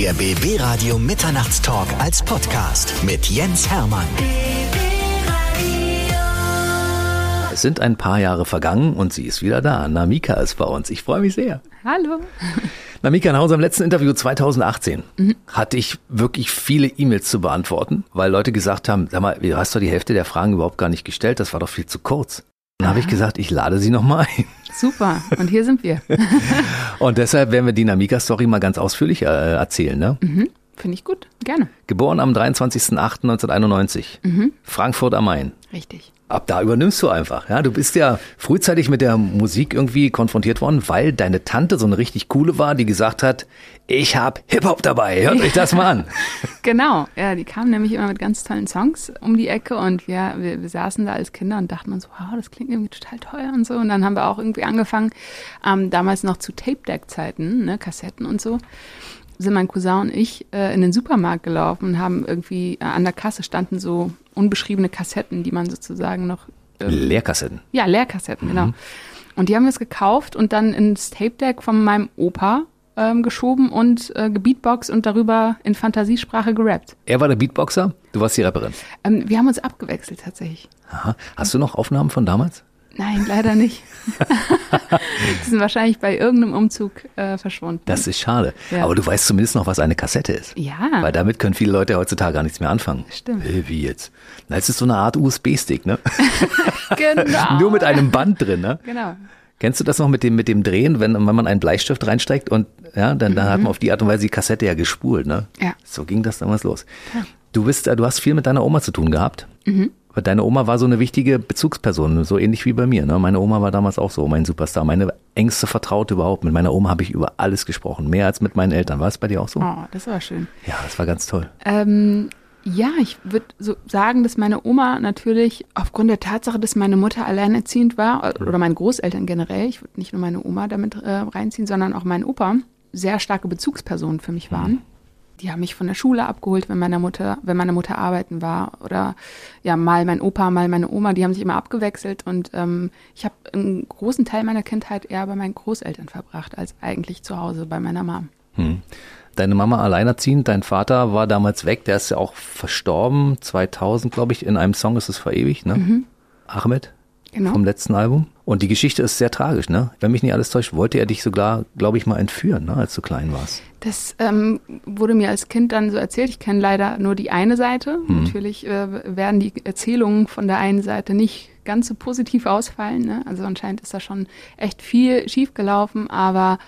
Der BB Radio Mitternachtstalk als Podcast mit Jens Hermann. Es sind ein paar Jahre vergangen und sie ist wieder da. Namika ist bei uns. Ich freue mich sehr. Hallo. Namika, nach unserem letzten Interview 2018 mhm. hatte ich wirklich viele E-Mails zu beantworten, weil Leute gesagt haben, sag mal, du hast doch die Hälfte der Fragen überhaupt gar nicht gestellt, das war doch viel zu kurz. Dann habe ich gesagt, ich lade sie nochmal ein. Super, und hier sind wir. und deshalb werden wir die Namika-Story mal ganz ausführlich äh, erzählen. Ne? Mhm. Finde ich gut, gerne. Geboren am 23.08.1991, mhm. Frankfurt am Main. Richtig ab da übernimmst du einfach. Ja, du bist ja frühzeitig mit der Musik irgendwie konfrontiert worden, weil deine Tante so eine richtig coole war, die gesagt hat, ich hab Hip-Hop dabei, hört euch das mal an. genau, ja, die kamen nämlich immer mit ganz tollen Songs um die Ecke und ja, wir, wir saßen da als Kinder und dachten uns, wow, das klingt irgendwie total toll und so. Und dann haben wir auch irgendwie angefangen, ähm, damals noch zu Tape-Deck-Zeiten, ne, Kassetten und so sind mein Cousin und ich äh, in den Supermarkt gelaufen und haben irgendwie äh, an der Kasse standen so unbeschriebene Kassetten, die man sozusagen noch. Ähm, Leerkassetten. Ja, Leerkassetten, genau. mhm. genau. Und die haben wir es gekauft und dann ins Tape Deck von meinem Opa ähm, geschoben und äh, gebeatboxt und darüber in Fantasiesprache gerappt. Er war der Beatboxer, du warst die Rapperin. Ähm, wir haben uns abgewechselt tatsächlich. Aha. Hast du noch Aufnahmen von damals? Nein, leider nicht. die sind wahrscheinlich bei irgendeinem Umzug äh, verschwunden. Das ist schade. Ja. Aber du weißt zumindest noch, was eine Kassette ist. Ja. Weil damit können viele Leute heutzutage gar nichts mehr anfangen. Stimmt. Wie jetzt? Na, es ist so eine Art USB-Stick, ne? genau. Nur mit einem Band drin, ne? Genau. Kennst du das noch mit dem, mit dem Drehen, wenn, wenn man einen Bleistift reinsteckt und ja, dann, dann hat man auf die Art und Weise die Kassette ja gespult, ne? Ja. So ging das damals los. Ja. Du bist, du hast viel mit deiner Oma zu tun gehabt. Mhm. Weil deine Oma war so eine wichtige Bezugsperson, so ähnlich wie bei mir. Ne? Meine Oma war damals auch so mein Superstar, meine engste Vertraute überhaupt. Mit meiner Oma habe ich über alles gesprochen, mehr als mit meinen Eltern. War es bei dir auch so? Oh, das war schön. Ja, das war ganz toll. Ähm, ja, ich würde so sagen, dass meine Oma natürlich aufgrund der Tatsache, dass meine Mutter alleinerziehend war, oder meine Großeltern generell, ich würde nicht nur meine Oma damit äh, reinziehen, sondern auch mein Opa, sehr starke Bezugspersonen für mich waren. Mhm die haben mich von der Schule abgeholt, wenn meine Mutter, wenn meine Mutter arbeiten war. Oder ja, mal mein Opa, mal meine Oma, die haben sich immer abgewechselt. Und ähm, ich habe einen großen Teil meiner Kindheit eher bei meinen Großeltern verbracht, als eigentlich zu Hause bei meiner Mom. Hm. Deine Mama alleinerziehend, dein Vater war damals weg, der ist ja auch verstorben, 2000, glaube ich, in einem Song ist es verewigt, ne? Mhm. Ahmed? Genau. Vom letzten Album. Und die Geschichte ist sehr tragisch, ne? Wenn mich nicht alles täuscht, wollte er dich sogar, glaube ich, mal entführen, ne? als du klein warst. Das ähm, wurde mir als Kind dann so erzählt. Ich kenne leider nur die eine Seite. Hm. Natürlich äh, werden die Erzählungen von der einen Seite nicht ganz so positiv ausfallen. Ne? Also anscheinend ist da schon echt viel schiefgelaufen, aber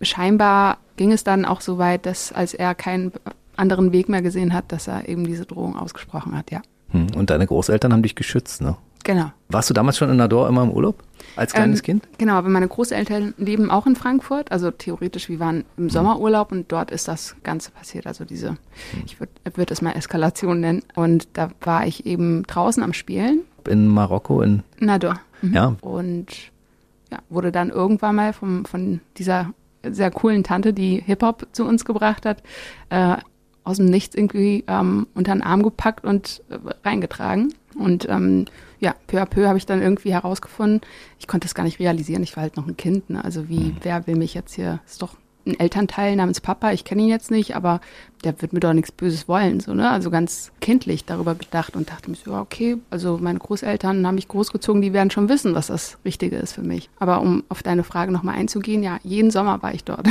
scheinbar ging es dann auch so weit, dass als er keinen anderen Weg mehr gesehen hat, dass er eben diese Drohung ausgesprochen hat, ja. Hm. Und deine Großeltern haben dich geschützt, ne? Genau. Warst du damals schon in Nador immer im Urlaub? Als kleines ähm, Kind? Genau, aber meine Großeltern leben auch in Frankfurt. Also theoretisch, wir waren im Sommerurlaub und dort ist das Ganze passiert. Also diese, hm. ich würde würd es mal Eskalation nennen. Und da war ich eben draußen am Spielen. In Marokko? In Nador. Mhm. Ja. Und ja, wurde dann irgendwann mal vom, von dieser sehr coolen Tante, die Hip-Hop zu uns gebracht hat, äh, aus dem Nichts irgendwie ähm, unter den Arm gepackt und äh, reingetragen. Und ähm, ja, peu à peu habe ich dann irgendwie herausgefunden, ich konnte es gar nicht realisieren, ich war halt noch ein Kind. Ne? Also wie, mhm. wer will mich jetzt hier, ist doch ein Elternteil namens Papa, ich kenne ihn jetzt nicht, aber der wird mir doch nichts Böses wollen, so, ne? Also ganz kindlich darüber gedacht und dachte mir so, okay, also meine Großeltern haben mich großgezogen, die werden schon wissen, was das Richtige ist für mich. Aber um auf deine Frage nochmal einzugehen, ja, jeden Sommer war ich dort.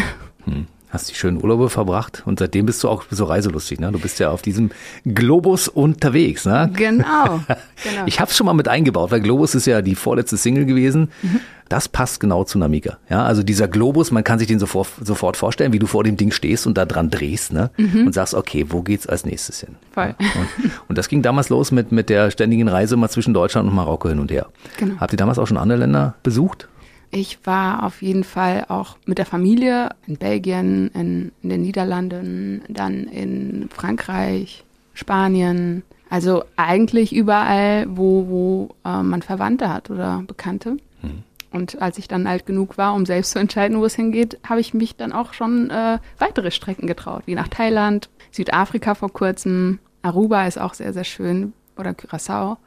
Hm hast die schönen Urlaube verbracht und seitdem bist du auch so reiselustig. Ne? Du bist ja auf diesem Globus unterwegs. Ne? Genau. genau. Ich habe es schon mal mit eingebaut, weil Globus ist ja die vorletzte Single gewesen. Mhm. Das passt genau zu Namika. Ja, also dieser Globus, man kann sich den sofort, sofort vorstellen, wie du vor dem Ding stehst und da dran drehst ne? Mhm. und sagst, okay, wo geht's als nächstes hin? Voll. Ja? Und, und, das ging damals los mit, mit der ständigen Reise mal zwischen Deutschland und Marokko hin und her. Genau. Habt ihr damals auch schon andere Länder besucht? Ich war auf jeden Fall auch mit der Familie in Belgien, in, in den Niederlanden, dann in Frankreich, Spanien. Also eigentlich überall, wo, wo äh, man Verwandte hat oder Bekannte. Mhm. Und als ich dann alt genug war, um selbst zu entscheiden, wo es hingeht, habe ich mich dann auch schon äh, weitere Strecken getraut, wie nach Thailand, Südafrika vor kurzem. Aruba ist auch sehr, sehr schön oder Curaçao.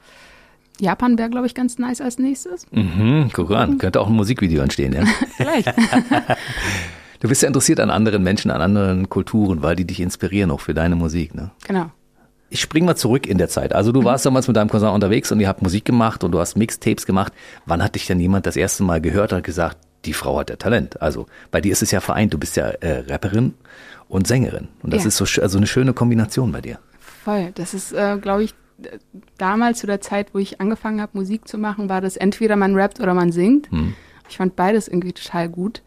Japan wäre, glaube ich, ganz nice als nächstes. Mhm, guck an, könnte auch ein Musikvideo entstehen, ja. Vielleicht. Du bist ja interessiert an anderen Menschen, an anderen Kulturen, weil die dich inspirieren auch für deine Musik, ne? Genau. Ich spring mal zurück in der Zeit. Also du mhm. warst damals mit deinem Cousin unterwegs und ihr habt Musik gemacht und du hast Mixtapes gemacht. Wann hat dich denn jemand das erste Mal gehört und gesagt, die Frau hat ja Talent? Also bei dir ist es ja vereint, du bist ja äh, Rapperin und Sängerin. Und das ja. ist so also eine schöne Kombination bei dir. Voll. Das ist, äh, glaube ich, damals zu der Zeit, wo ich angefangen habe, Musik zu machen, war das entweder man rappt oder man singt. Hm. Ich fand beides irgendwie total gut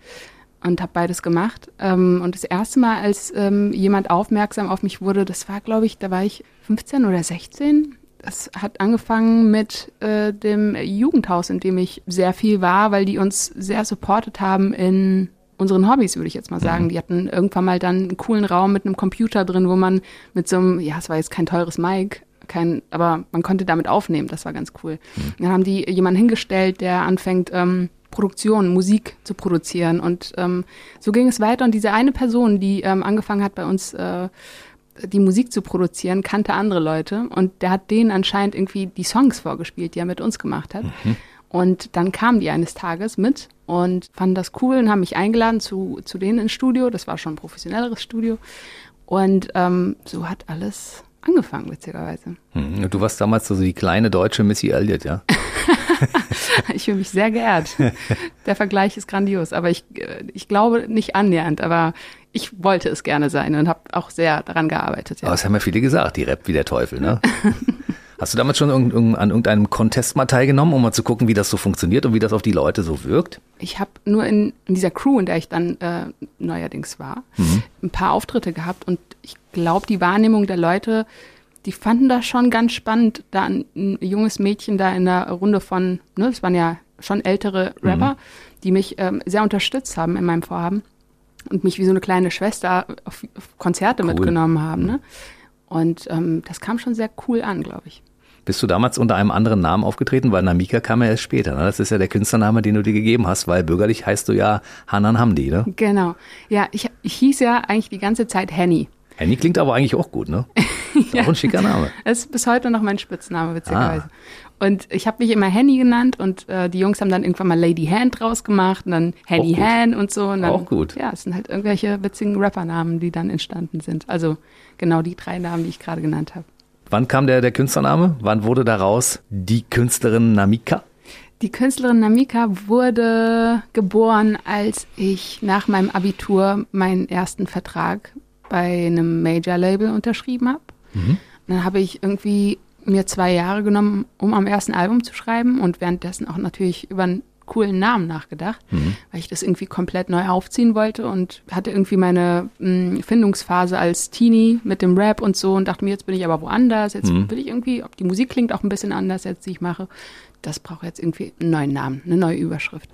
und habe beides gemacht. Ähm, und das erste Mal, als ähm, jemand aufmerksam auf mich wurde, das war, glaube ich, da war ich 15 oder 16. Das hat angefangen mit äh, dem Jugendhaus, in dem ich sehr viel war, weil die uns sehr supportet haben in unseren Hobbys, würde ich jetzt mal sagen. Mhm. Die hatten irgendwann mal dann einen coolen Raum mit einem Computer drin, wo man mit so einem, ja, es war jetzt kein teures Mic, kein, aber man konnte damit aufnehmen, das war ganz cool. Mhm. Dann haben die jemanden hingestellt, der anfängt, ähm, Produktion, Musik zu produzieren. Und ähm, so ging es weiter. Und diese eine Person, die ähm, angefangen hat, bei uns äh, die Musik zu produzieren, kannte andere Leute. Und der hat denen anscheinend irgendwie die Songs vorgespielt, die er mit uns gemacht hat. Mhm. Und dann kamen die eines Tages mit und fanden das cool und haben mich eingeladen zu, zu denen ins Studio. Das war schon ein professionelleres Studio. Und ähm, so hat alles angefangen, witzigerweise. Hm, du warst damals so die kleine deutsche Missy Elliott, ja? ich fühle mich sehr geehrt. Der Vergleich ist grandios, aber ich, äh, ich glaube nicht annähernd, aber ich wollte es gerne sein und habe auch sehr daran gearbeitet. Ja. Aber es haben ja viele gesagt, die rappt wie der Teufel, ne? Hast du damals schon an irgendeinem Contest mal teilgenommen, um mal zu gucken, wie das so funktioniert und wie das auf die Leute so wirkt? Ich habe nur in, in, dieser Crew, in der ich dann äh, neuerdings war, mhm. ein paar Auftritte gehabt und ich glaube, die Wahrnehmung der Leute, die fanden das schon ganz spannend, da ein, ein junges Mädchen da in der Runde von, ne, es waren ja schon ältere Rapper, mhm. die mich ähm, sehr unterstützt haben in meinem Vorhaben und mich wie so eine kleine Schwester auf, auf Konzerte cool. mitgenommen haben. Ne? Mhm. Und ähm, das kam schon sehr cool an, glaube ich. Bist du damals unter einem anderen Namen aufgetreten? Weil Namika kam ja erst später. Ne? Das ist ja der Künstlername, den du dir gegeben hast, weil bürgerlich heißt du ja Hanan Hamdi, ne? Genau. Ja, ich, ich hieß ja eigentlich die ganze Zeit Henny. Henny klingt aber eigentlich auch gut, ne? ja. Auch ein schicker Name. Das ist bis heute noch mein Spitzname, witzigerweise. Ah. Und ich habe mich immer Henny genannt und äh, die Jungs haben dann irgendwann mal Lady Hand draus gemacht und dann Henny Han und so. Und dann, auch gut. Ja, es sind halt irgendwelche witzigen Rappernamen, die dann entstanden sind. Also genau die drei Namen, die ich gerade genannt habe. Wann kam der, der Künstlername? Wann wurde daraus die Künstlerin Namika? Die Künstlerin Namika wurde geboren, als ich nach meinem Abitur meinen ersten Vertrag bei einem Major-Label unterschrieben habe. Mhm. Dann habe ich irgendwie mir zwei Jahre genommen, um am ersten Album zu schreiben und währenddessen auch natürlich über ein coolen Namen nachgedacht, mhm. weil ich das irgendwie komplett neu aufziehen wollte und hatte irgendwie meine mh, hm, Findungsphase als Teenie mit dem Rap und so und dachte mir, jetzt bin ich aber woanders, jetzt mhm. will ich irgendwie, die Musik klingt auch ein bisschen anders jetzt, die ich mache. Das braucht jetzt irgendwie einen neuen Namen, eine neue Überschrift.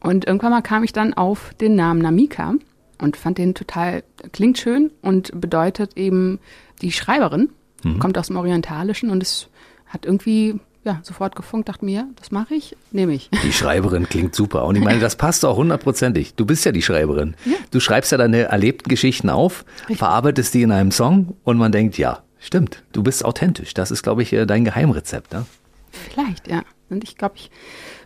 Und irgendwann mal kam ich dann auf den Namen Namika und fand den total, klingt schön und bedeutet eben die Schreiberin, mhm. kommt aus dem Orientalischen und es hat irgendwie ja, sofort gefunkt, dachte mir, das mache ich, nehme ich. Die Schreiberin klingt super. Und ich meine, das passt auch hundertprozentig. Du bist ja die Schreiberin. Ja. Du schreibst ja deine erlebten Geschichten auf, Richtig. verarbeitest die in einem Song und man denkt, ja, stimmt, du bist authentisch. Das ist, glaube ich, äh, dein Geheimrezept. Ne? Vielleicht, ja. Und ich glaube, ich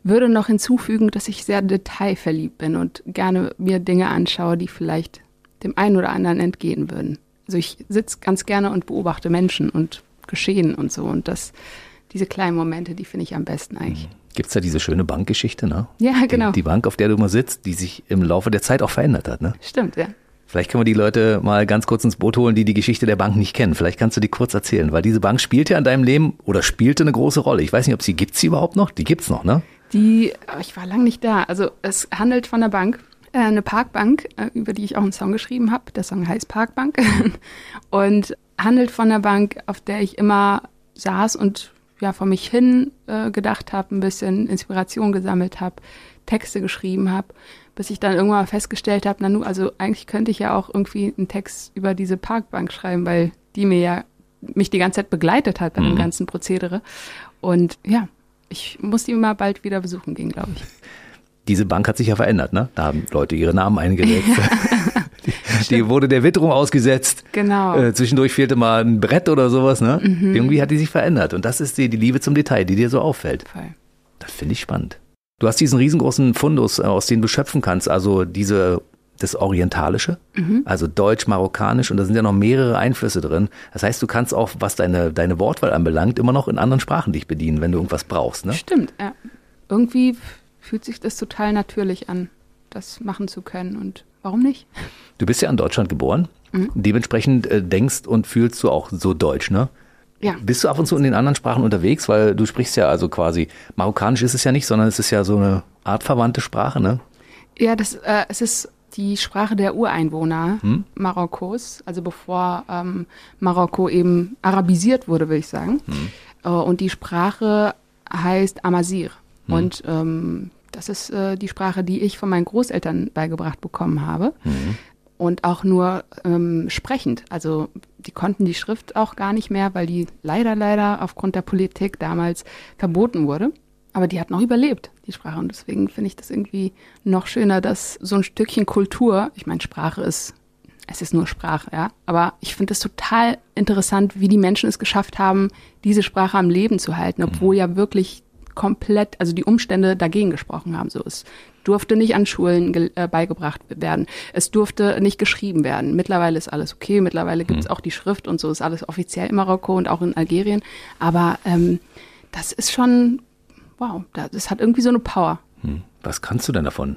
würde noch hinzufügen, dass ich sehr detailverliebt bin und gerne mir Dinge anschaue, die vielleicht dem einen oder anderen entgehen würden. Also ich sitze ganz gerne und beobachte Menschen und Geschehen und so. Und das diese kleinen Momente, die finde ich am besten eigentlich. Mhm. Gibt es da diese schöne Bankgeschichte, ne? Ja, genau. Die, die, Bank, auf der du mal sitzt, die sich im Laufe der Zeit auch verändert hat, ne? Stimmt, ja. Vielleicht können wir die Leute mal ganz kurz ins Boot holen, die die Geschichte der Bank nicht kennen. Vielleicht kannst du die kurz erzählen, weil diese Bank spielt ja in deinem Leben oder spielte eine große Rolle. Ich weiß nicht, ob sie gibt sie überhaupt noch. Die gibt's noch, ne? Die, ich war lange nicht da. Also es handelt von einer Bank, äh, eine Parkbank, äh, über die ich auch einen Song geschrieben habe. Der Song heißt Parkbank und handelt von einer Bank, auf der ich immer saß und ja vor mich hin äh, gedacht habe, ein bisschen Inspiration gesammelt habe, Texte geschrieben habe, bis ich dann irgendwann mal festgestellt habe, na nu, also eigentlich könnte ich ja auch irgendwie einen Text über diese Parkbank schreiben, weil die mir ja mich die ganze Zeit begleitet hat bei mhm. dem ganzen Prozedere. Und ja, ich muss die mal bald wieder besuchen gehen, glaube ich. Diese Bank hat sich ja verändert, ne? Da haben Leute ihre Namen eingesetzt. die wurde der Witterung ausgesetzt. Genau. Äh, zwischendurch fehlte mal ein Brett oder sowas, ne? Mhm. Irgendwie hat die sich verändert. Und das ist die, die Liebe zum Detail, die dir so auffällt. Voll. Das finde ich spannend. Du hast diesen riesengroßen Fundus, äh, aus dem du schöpfen kannst. Also diese das Orientalische, mhm. also Deutsch, Marokkanisch und da sind ja noch mehrere Einflüsse drin. Das heißt, du kannst auch, was deine, deine Wortwahl anbelangt, immer noch in anderen Sprachen dich bedienen, wenn du irgendwas brauchst. Ne? Stimmt, ja. Irgendwie fühlt sich das total natürlich an, das machen zu können und warum nicht? Du bist ja in Deutschland geboren. Mhm. Dementsprechend äh, denkst und fühlst du auch so deutsch, ne? Ja. Bist du ab und zu in den anderen Sprachen unterwegs? Weil du sprichst ja also quasi, Marokkanisch ist es ja nicht, sondern es ist ja so eine artverwandte Sprache, ne? Ja, das, äh, es ist die Sprache der Ureinwohner hm? Marokkos, also bevor ähm, Marokko eben arabisiert wurde, würde ich sagen. Hm. Äh, und die Sprache heißt Amazir. Hm. Und ähm, das ist äh, die Sprache, die ich von meinen Großeltern beigebracht bekommen habe. Hm. Und auch nur ähm, sprechend. Also die konnten die Schrift auch gar nicht mehr, weil die leider, leider aufgrund der Politik damals verboten wurde. Aber die hat noch überlebt, die Sprache. Und deswegen finde ich das irgendwie noch schöner, dass so ein Stückchen Kultur, ich meine, Sprache ist, es ist nur Sprache, ja. Aber ich finde es total interessant, wie die Menschen es geschafft haben, diese Sprache am Leben zu halten, obwohl ja wirklich komplett, also die Umstände dagegen gesprochen haben. So, es durfte nicht an Schulen äh, beigebracht werden. Es durfte nicht geschrieben werden. Mittlerweile ist alles okay. Mittlerweile gibt es mhm. auch die Schrift und so ist alles offiziell in Marokko und auch in Algerien. Aber ähm, das ist schon wow, das hat irgendwie so eine Power. Hm. Was kannst du denn davon?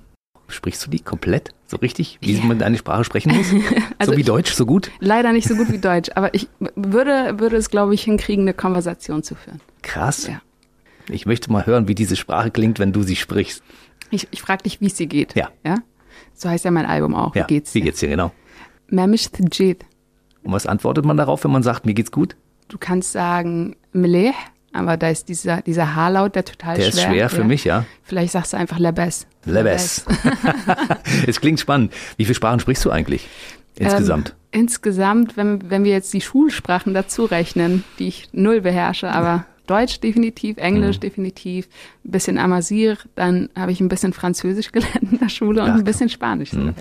Sprichst du die komplett? So richtig, wie ja. man deine Sprache sprechen muss? also so wie Deutsch, so gut? Leider nicht so gut wie Deutsch, aber ich würde, würde es, glaube ich, hinkriegen, eine Konversation zu führen. Krass. Ja. Ich möchte mal hören, wie diese Sprache klingt, wenn du sie sprichst. Ich, ich frage dich, wie es dir geht. Ja. ja. So heißt ja mein Album auch. Ja. Wie geht's dir? Wie geht's dir, genau. Memish Tjid. Und was antwortet man darauf, wenn man sagt, mir geht's gut? Du kannst sagen, Melech aber da ist dieser, dieser Haarlaut, der total der schwer. Der ist schwer für ja. mich, ja. Vielleicht sagst du einfach Lebes. Lebes. es klingt spannend. Wie viele Sprachen sprichst du eigentlich insgesamt? Ähm, insgesamt, wenn, wenn wir jetzt die Schulsprachen dazu rechnen, die ich null beherrsche, aber Deutsch definitiv, Englisch mhm. definitiv, ein bisschen Amazir, dann habe ich ein bisschen Französisch gelernt in der Schule und Ach, ein bisschen Spanisch. Mhm.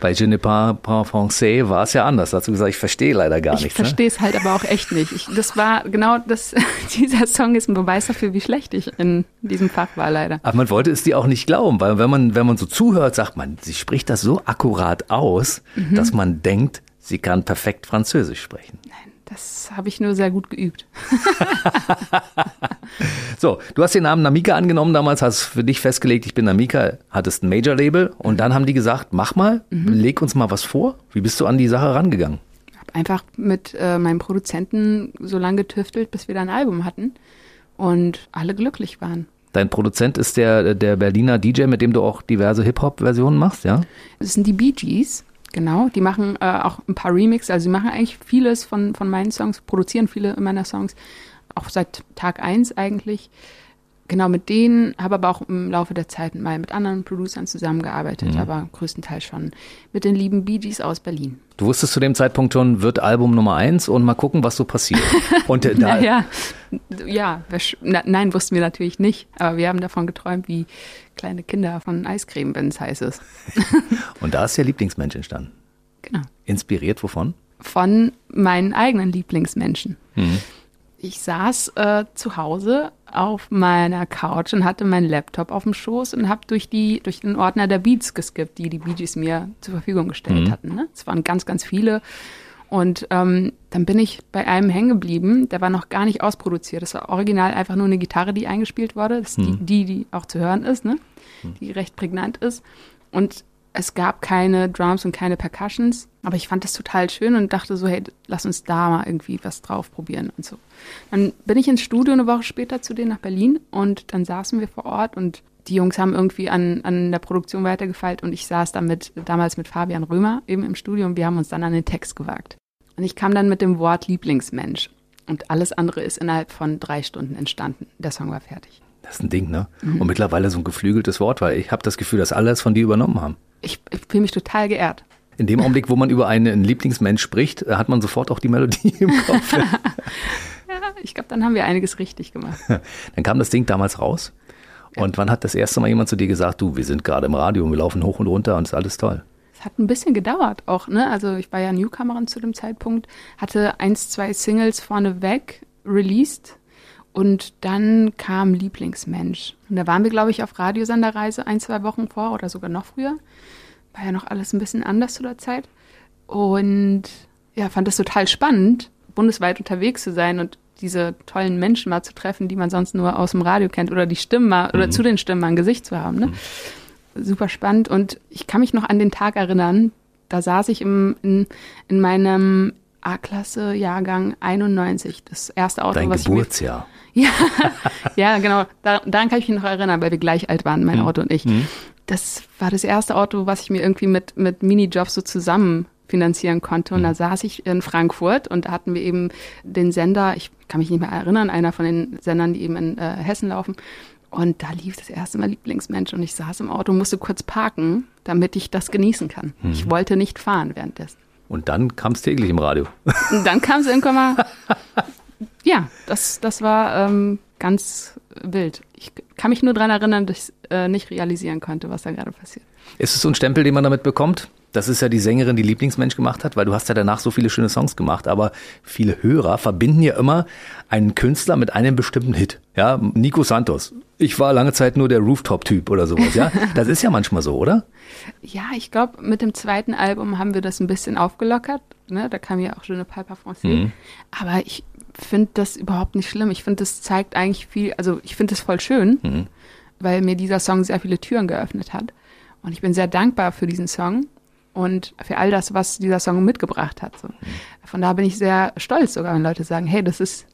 Bei Je ne pas, pas français war es ja anders. Dazu gesagt, ich verstehe leider gar ich nichts. Ich ne? verstehe es ne? halt aber auch echt nicht. Ich, das war genau das, dieser Song ist ein Beweis dafür, wie schlecht ich in diesem Fach war leider. Aber man wollte es dir auch nicht glauben, weil wenn man, wenn man so zuhört, sagt man, sie spricht das so akkurat aus, mhm. dass man denkt, sie kann perfekt Französisch sprechen. Nein. Das habe ich nur sehr gut geübt. so, du hast den Namen Namika angenommen damals, hast für dich festgelegt, ich bin Namika, hattest ein Major-Label und dann haben die gesagt, mach mal, mhm. leg uns mal was vor. Wie bist du an die Sache rangegangen? Ich habe einfach mit äh, meinem Produzenten so lange getüftelt, bis wir da ein Album hatten und alle glücklich waren. Dein Produzent ist der, der Berliner DJ, mit dem du auch diverse Hip-Hop-Versionen machst, ja? Das sind die Bee Gees. Genau, die machen äh, auch ein paar Remixes, also sie machen eigentlich vieles von, von meinen Songs, produzieren viele meiner Songs, auch seit Tag eins eigentlich. Genau, mit denen, habe aber auch im Laufe der Zeit mal mit anderen Producern zusammengearbeitet, mhm. aber größtenteils schon mit den lieben Bee Gees aus Berlin. Du wusstest zu dem Zeitpunkt schon, wird Album Nummer eins und mal gucken, was so passiert. Und äh, da ja, ja, na, nein, wussten wir natürlich nicht, aber wir haben davon geträumt, wie kleine Kinder von Eiscreme, wenn es heiß ist. und da ist der Lieblingsmensch entstanden. Genau. Inspiriert wovon? Von meinen eigenen Lieblingsmenschen. Mhm. Ich saß äh, zu Hause auf meiner Couch und hatte meinen Laptop auf dem Schoß und habe durch die durch den Ordner der Beats geskippt, die die Bee Gees mir zur Verfügung gestellt mhm. hatten. Ne? Es waren ganz, ganz viele. Und ähm, dann bin ich bei einem hängen geblieben, der war noch gar nicht ausproduziert. Das war original einfach nur eine Gitarre, die eingespielt wurde. Das ist mhm. die, die, die auch zu hören ist, ne? Mhm. die recht prägnant ist. Und es gab keine Drums und keine Percussions, aber ich fand das total schön und dachte so, hey, lass uns da mal irgendwie was drauf probieren und so. Dann bin ich ins Studio eine Woche später zu denen nach Berlin und dann saßen wir vor Ort und die Jungs haben irgendwie an, an der Produktion weitergefeilt und ich saß damit damals mit Fabian Römer eben im Studio und wir haben uns dann an den Text gewagt. Und ich kam dann mit dem Wort Lieblingsmensch und alles andere ist innerhalb von drei Stunden entstanden. Der Song war fertig. Das ist ein Ding, ne? Mhm. Und mittlerweile so ein geflügeltes Wort, weil ich habe das Gefühl, dass alle es von dir übernommen haben ich, ich fühle mich total geehrt. In dem Augenblick, wo man über einen Lieblingsmensch spricht, äh, hat man sofort auch die Melodie im Kopf. ja, ich glaube, dann haben wir einiges richtig gemacht. Dann kam das Ding damals raus. Und wann hat das erste Mal jemand zu dir gesagt, du, wir sind gerade im Radio und wir laufen hoch und runter und es ist alles toll? Es hat ein bisschen gedauert auch, ne? Also ich war ja Newcomerin zu dem Zeitpunkt, hatte eins, zwei Singles vorneweg released und dann kam Lieblingsmensch. Und da waren wir, glaube ich, auf Radiosenderreise ein, zwei Wochen vor oder sogar noch früher war ja noch alles ein bisschen anders zu der Zeit. Und ja, fand das total spannend, bundesweit unterwegs zu sein und diese tollen Menschen mal zu treffen, die man sonst nur aus dem Radio kennt oder die Stimmen mal, oder mhm. zu den Stimmen mal ein Gesicht zu haben. Ne? Mhm. Super spannend. Und ich kann mich noch an den Tag erinnern, da saß ich im, in, in meinem A-Klasse Jahrgang 91, das erste Auto, Dein was Geburtsjahr. ich mir, ja, ja, genau. Da, daran kann ich mich noch erinnern, weil wir gleich alt waren, mein mhm. Auto und ich. Mhm. Das war das erste Auto, was ich mir irgendwie mit mit Minijobs so zusammen finanzieren konnte. Und da mhm. saß ich in Frankfurt und da hatten wir eben den Sender, ich kann mich nicht mehr erinnern, einer von den Sendern, die eben in äh, Hessen laufen. Und da lief das erste Mal Lieblingsmensch und ich saß im Auto, musste kurz parken, damit ich das genießen kann. Mhm. Ich wollte nicht fahren währenddessen. Und dann kam es täglich im Radio. Und dann kam es irgendwann mal. ja, das, das war ähm, ganz wild. Ich kann mich nur daran erinnern, dass ich äh, nicht realisieren konnte, was da gerade passiert. Ist es so ein Stempel, den man damit bekommt? Das ist ja die Sängerin, die Lieblingsmensch gemacht hat, weil du hast ja danach so viele schöne Songs gemacht, aber viele Hörer verbinden ja immer einen Künstler mit einem bestimmten Hit. Ja, Nico Santos. Ich war lange Zeit nur der Rooftop-Typ oder sowas, ja. Das ist ja manchmal so, oder? Ja, ich glaube, mit dem zweiten Album haben wir das ein bisschen aufgelockert. Ne? Da kam ja auch schon eine Piper Francais. Mhm. Aber ich finde das überhaupt nicht schlimm. Ich finde, das zeigt eigentlich viel, also ich finde das voll schön, mhm. weil mir dieser Song sehr viele Türen geöffnet hat. Und ich bin sehr dankbar für diesen Song und für all das, was dieser Song mitgebracht hat. So. Von da bin ich sehr stolz sogar, wenn Leute sagen, hey, das ist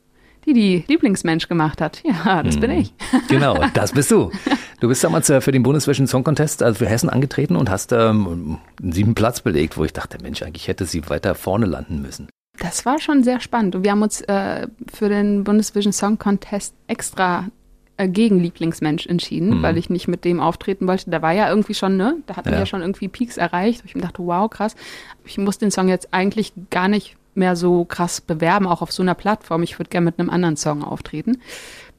die, die Lieblingsmensch gemacht hat. Ja, das bin mhm. ich. Genau, das bist du. Du bist damals äh, für den Bundesvision Song Contest, also für Hessen angetreten und hast ähm, einen sieben Platz belegt, wo ich dachte, Mensch, eigentlich hätte sie weiter vorne landen müssen. Das war schon sehr spannend. Und wir haben uns äh, für den Bundesvision Song Contest extra gegen Lieblingsmensch entschieden, mhm. weil ich nicht mit dem auftreten wollte. Da war ja irgendwie schon, ne? Da hatten ja. wir ja schon irgendwie Peaks erreicht. Ich mir dachte, wow, krass. Ich muss den Song jetzt eigentlich gar nicht mehr so krass bewerben, auch auf so einer Plattform. Ich würde gerne mit einem anderen Song auftreten.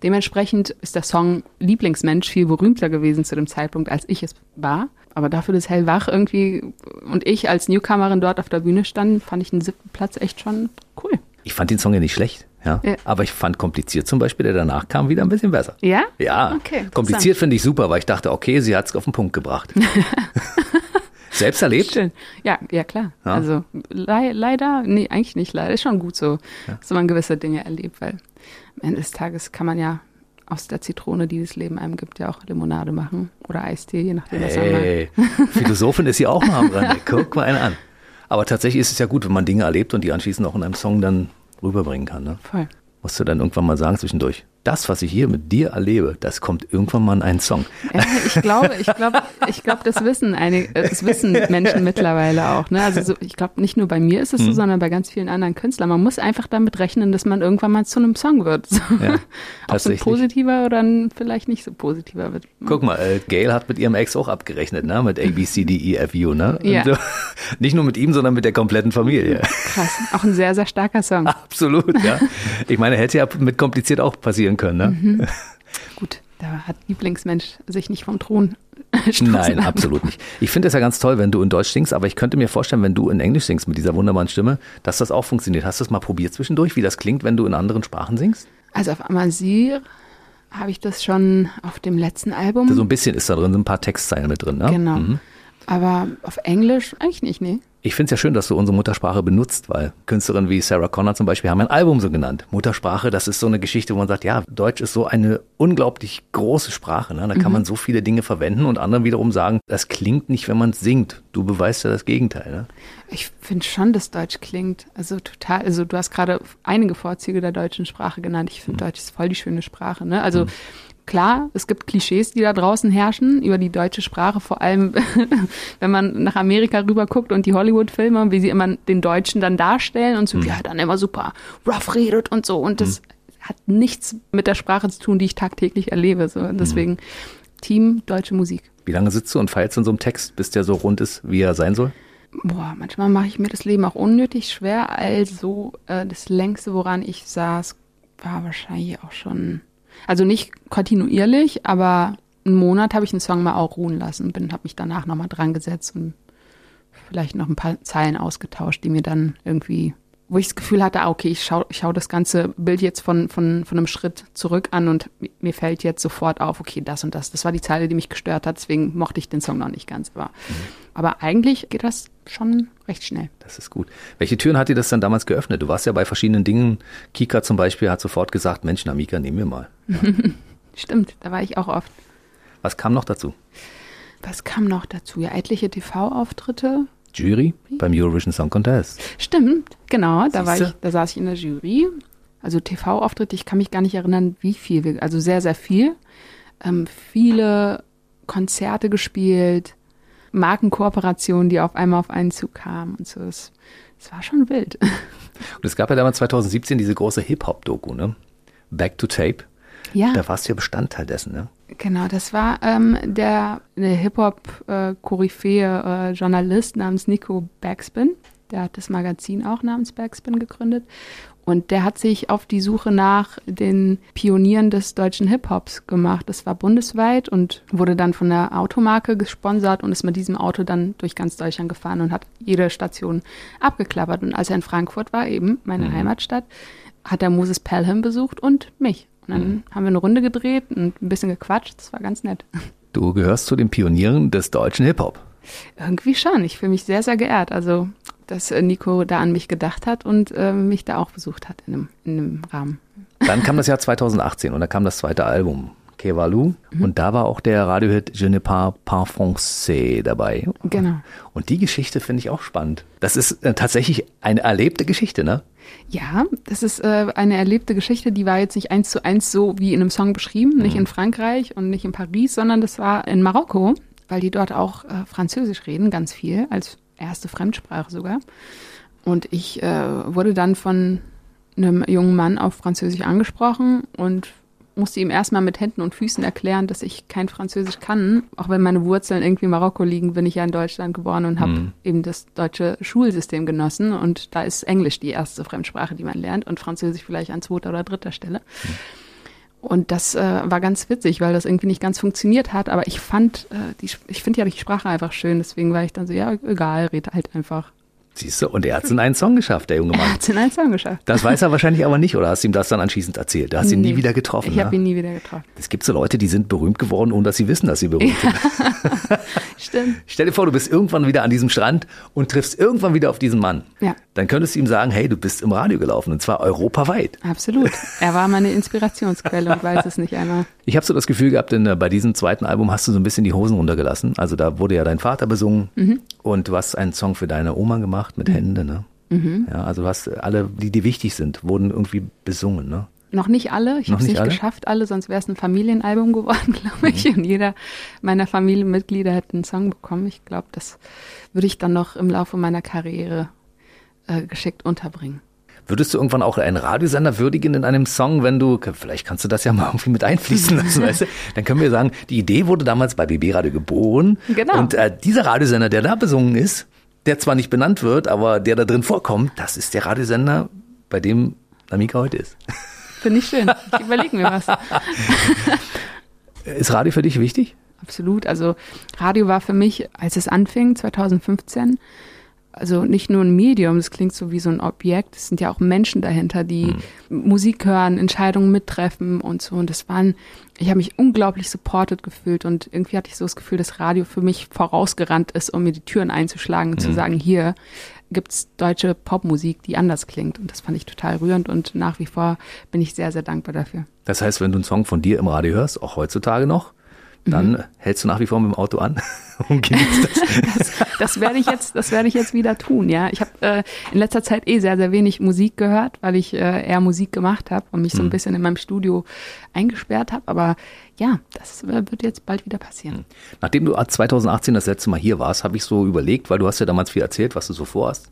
Dementsprechend ist der Song Lieblingsmensch viel berühmter gewesen zu dem Zeitpunkt, als ich es war. Aber dafür, dass Hellwach irgendwie und ich als Newcomerin dort auf der Bühne standen, fand ich den siebten Platz echt schon cool. Ich fand den Song ja nicht schlecht. Ja. ja. Aber ich fand kompliziert zum Beispiel, der danach kam, wieder ein bisschen besser. Ja? Ja. Okay, kompliziert finde ich super, weil ich dachte, okay, sie hat es auf den Punkt gebracht. Selbst erlebt? Schön. Ja, ja klar. Ja. Also le leider, nee, eigentlich nicht leider. Ist schon gut so, ja. dass man gewisse Dinge erlebt, weil am Ende des Tages kann man ja aus der Zitrone, die das Leben einem gibt, ja auch Limonade machen oder Eistee, je nachdem, was hey, man mag. Philosophin ist sie auch mal am Rande. Guck mal einen an. Aber tatsächlich ist es ja gut, wenn man Dinge erlebt und die anschließend auch in einem Song dann rüberbringen kann. Ne? Voll. Musst du dann irgendwann mal sagen zwischendurch das, was ich hier mit dir erlebe, das kommt irgendwann mal in einen Song. ich glaube, ich glaube, ich glaube, das wissen einige, das wissen Menschen mittlerweile auch. Ne? Also so, ich glaube, nicht nur bei mir ist es so, hm. sondern bei ganz vielen anderen Künstlern. Man muss einfach damit rechnen, dass man irgendwann mal zu einem Song wird. So. Ja, Ob so positiver oder vielleicht nicht so positiver wird. Guck mal, äh, Gail hat mit ihrem Ex auch abgerechnet, ne? Mit A, B, C, D, E, F, U, ne? Ja. So, nicht nur mit ihm, sondern mit der kompletten Familie. Krass, auch ein sehr, sehr starker Song. Absolut, ja. Ich meine, hätte ja mit kompliziert auch passieren können, ne? Mhm. Gut, da hat Lieblingsmensch sich nicht vom Thron Nein, absolut nicht. Ich finde es ja ganz toll, wenn du in Deutsch singst, aber ich könnte mir vorstellen, wenn du in Englisch singst mit dieser wunderbaren Stimme, dass das auch funktioniert. Hast du das mal probiert zwischendurch, wie das klingt, wenn du in anderen Sprachen singst? Also auf Amazir habe ich das schon auf dem letzten Album. So ein bisschen ist da drin, so ein paar Textzeilen mit drin, ne? Genau. Mhm. Aber auf Englisch eigentlich nicht, nee. Ich finde es ja schön, dass du unsere Muttersprache benutzt, weil Künstlerinnen wie Sarah Connor zum Beispiel haben ein Album so genannt. Muttersprache, das ist so eine Geschichte, wo man sagt, ja, Deutsch ist so eine unglaublich große Sprache. Ne? Da kann mhm. man so viele Dinge verwenden und andere wiederum sagen, das klingt nicht, wenn man es singt. Du beweist ja das Gegenteil. Ne? Ich finde schon, dass Deutsch klingt. Also total, also du hast gerade einige Vorzüge der deutschen Sprache genannt. Ich finde, mhm. Deutsch ist voll die schöne Sprache. Ne? Also mhm klar, es gibt Klischees, die da draußen herrschen über die deutsche Sprache, vor allem wenn man nach Amerika rüber guckt und die Hollywood-Filme, wie sie immer den Deutschen dann darstellen und so, mhm. ja, dann immer super rough redet und so. Und das mhm. hat nichts mit der Sprache zu tun, die ich tagtäglich erlebe. So. Mhm. Deswegen Team deutsche Musik. Wie lange sitzt du und feilst in so einem Text, bis der so rund ist, wie er sein soll? Boah, manchmal mache ich mir das Leben auch unnötig schwer. Also äh, das längste, woran ich saß, war wahrscheinlich auch schon also nicht kontinuierlich, aber einen Monat habe ich einen Song mal auch ruhen lassen, bin, habe mich danach nochmal dran gesetzt und vielleicht noch ein paar Zeilen ausgetauscht, die mir dann irgendwie wo ich das Gefühl hatte, ah, okay, ich schaue ich schau das ganze Bild jetzt von, von, von einem Schritt zurück an und mir fällt jetzt sofort auf, okay, das und das. Das war die Zeile, die mich gestört hat, deswegen mochte ich den Song noch nicht ganz. Aber, mhm. aber eigentlich geht das schon recht schnell. Das ist gut. Welche Türen hat dir das dann damals geöffnet? Du warst ja bei verschiedenen Dingen. Kika zum Beispiel hat sofort gesagt, Mensch, Namika, nehmen wir mal. Ja. Stimmt, da war ich auch oft. Was kam noch dazu? Was kam noch dazu? Ja, etliche TV-Auftritte. Jury beim Eurovision Song Contest. Stimmt, genau. Da, war ich, da saß ich in der Jury. Also TV-Auftritte, ich kann mich gar nicht erinnern, wie viel. Also sehr, sehr viel. Ähm, viele Konzerte gespielt, Markenkooperationen, die auf einmal auf einen Zug kamen und so. Es, es war schon wild. Und es gab ja damals 2017 diese große Hip-Hop-Doku, ne? Back to Tape. Ja. Da warst du ja Bestandteil dessen, ne? Genau, das war ähm, der, Hip-Hop-Koryphäe äh, Journalist namens Nico Backspin. Der hat das Magazin auch namens Backspin gegründet. Und der hat sich auf die Suche nach den Pionieren des deutschen Hip-Hops gemacht. Das war bundesweit und wurde dann von der Automarke gesponsert und ist mit diesem Auto dann durch ganz Deutschland gefahren und hat jede Station abgeklappert. Und als er in Frankfurt war, eben meine mhm. Heimatstadt, hat er Moses Pelham besucht und mich. Und dann mhm. haben wir eine Runde gedreht und ein bisschen gequatscht. Das war ganz nett. Du gehörst zu den Pionieren des deutschen Hip-Hop. Irgendwie schon. Ich fühle mich sehr, sehr geehrt. Also, dass äh, Nico da an mich gedacht hat und äh, mich da auch besucht hat in einem, in einem Rahmen. Dann kam das Jahr 2018 und da kam das zweite Album. Kevalu. Mhm. Und da war auch der Radiohit Je ne parle pas français dabei. Genau. Und die Geschichte finde ich auch spannend. Das ist äh, tatsächlich eine erlebte Geschichte, ne? Ja, das ist äh, eine erlebte Geschichte, die war jetzt nicht eins zu eins so wie in einem Song beschrieben, nicht mhm. in Frankreich und nicht in Paris, sondern das war in Marokko, weil die dort auch äh, Französisch reden, ganz viel, als erste Fremdsprache sogar. Und ich äh, wurde dann von einem jungen Mann auf Französisch angesprochen und musste ihm erstmal mit Händen und Füßen erklären, dass ich kein Französisch kann. Auch wenn meine Wurzeln irgendwie in Marokko liegen, bin ich ja in Deutschland geboren und habe mhm. eben das deutsche Schulsystem genossen. Und da ist Englisch die erste Fremdsprache, die man lernt und Französisch vielleicht an zweiter oder dritter Stelle. Mhm. Und das äh, war ganz witzig, weil das irgendwie nicht ganz funktioniert hat. Aber ich fand, äh, die, ich finde ja die Sprache einfach schön. Deswegen war ich dann so, ja, egal, red halt einfach. Siehst du, und er hat es in einen Song geschafft, der junge Mann. Er hat es in einen Song geschafft. Das weiß er wahrscheinlich aber nicht, oder hast du ihm das dann anschließend erzählt? Da hast du ihn nee, nie wieder getroffen. Ich ne? habe ihn nie wieder getroffen. Es gibt so Leute, die sind berühmt geworden, ohne dass sie wissen, dass sie berühmt ja. sind. Stimmt. Stell dir vor, du bist irgendwann wieder an diesem Strand und triffst irgendwann wieder auf diesen Mann. Ja. Dann könntest du ihm sagen, hey, du bist im Radio gelaufen und zwar europaweit. Absolut. Er war meine Inspirationsquelle und weiß es nicht einmal. Ich habe so das Gefühl gehabt, denn äh, bei diesem zweiten Album hast du so ein bisschen die Hosen runtergelassen. Also da wurde ja dein Vater besungen mhm. und du hast einen Song für deine Oma gemacht mit mhm. Hände, ne? Mhm. Ja, also du hast alle, die dir wichtig sind, wurden irgendwie besungen, ne? Noch nicht alle. Ich habe es nicht alle? geschafft, alle, sonst wäre es ein Familienalbum geworden, glaube ich. Mhm. Und jeder meiner Familienmitglieder hätte einen Song bekommen. Ich glaube, das würde ich dann noch im Laufe meiner Karriere äh, geschickt unterbringen. Würdest du irgendwann auch einen Radiosender würdigen in einem Song, wenn du, vielleicht kannst du das ja mal irgendwie mit einfließen lassen, weißt du? Dann können wir sagen, die Idee wurde damals bei BB Radio geboren. Genau. Und äh, dieser Radiosender, der da besungen ist, der zwar nicht benannt wird, aber der da drin vorkommt, das ist der Radiosender, bei dem Namika heute ist. Finde ich schön. Ich überlege mir was. ist Radio für dich wichtig? Absolut. Also Radio war für mich, als es anfing, 2015, also nicht nur ein Medium, das klingt so wie so ein Objekt, es sind ja auch Menschen dahinter, die mhm. Musik hören, Entscheidungen mittreffen und so. Und das waren, ich habe mich unglaublich supported gefühlt und irgendwie hatte ich so das Gefühl, dass Radio für mich vorausgerannt ist, um mir die Türen einzuschlagen und mhm. zu sagen, hier gibt's deutsche Popmusik, die anders klingt. Und das fand ich total rührend und nach wie vor bin ich sehr, sehr dankbar dafür. Das heißt, wenn du einen Song von dir im Radio hörst, auch heutzutage noch, dann mhm. hältst du nach wie vor mit dem Auto an und genießt das. das. das. werde ich jetzt, das werde ich jetzt wieder tun. Ja, ich habe äh, in letzter Zeit eh sehr, sehr wenig Musik gehört, weil ich äh, eher Musik gemacht habe und mich so ein mhm. bisschen in meinem Studio eingesperrt habe. Aber ja, das wird jetzt bald wieder passieren. Mhm. Nachdem du 2018 das letzte Mal hier warst, habe ich so überlegt, weil du hast ja damals viel erzählt, was du so vorhast.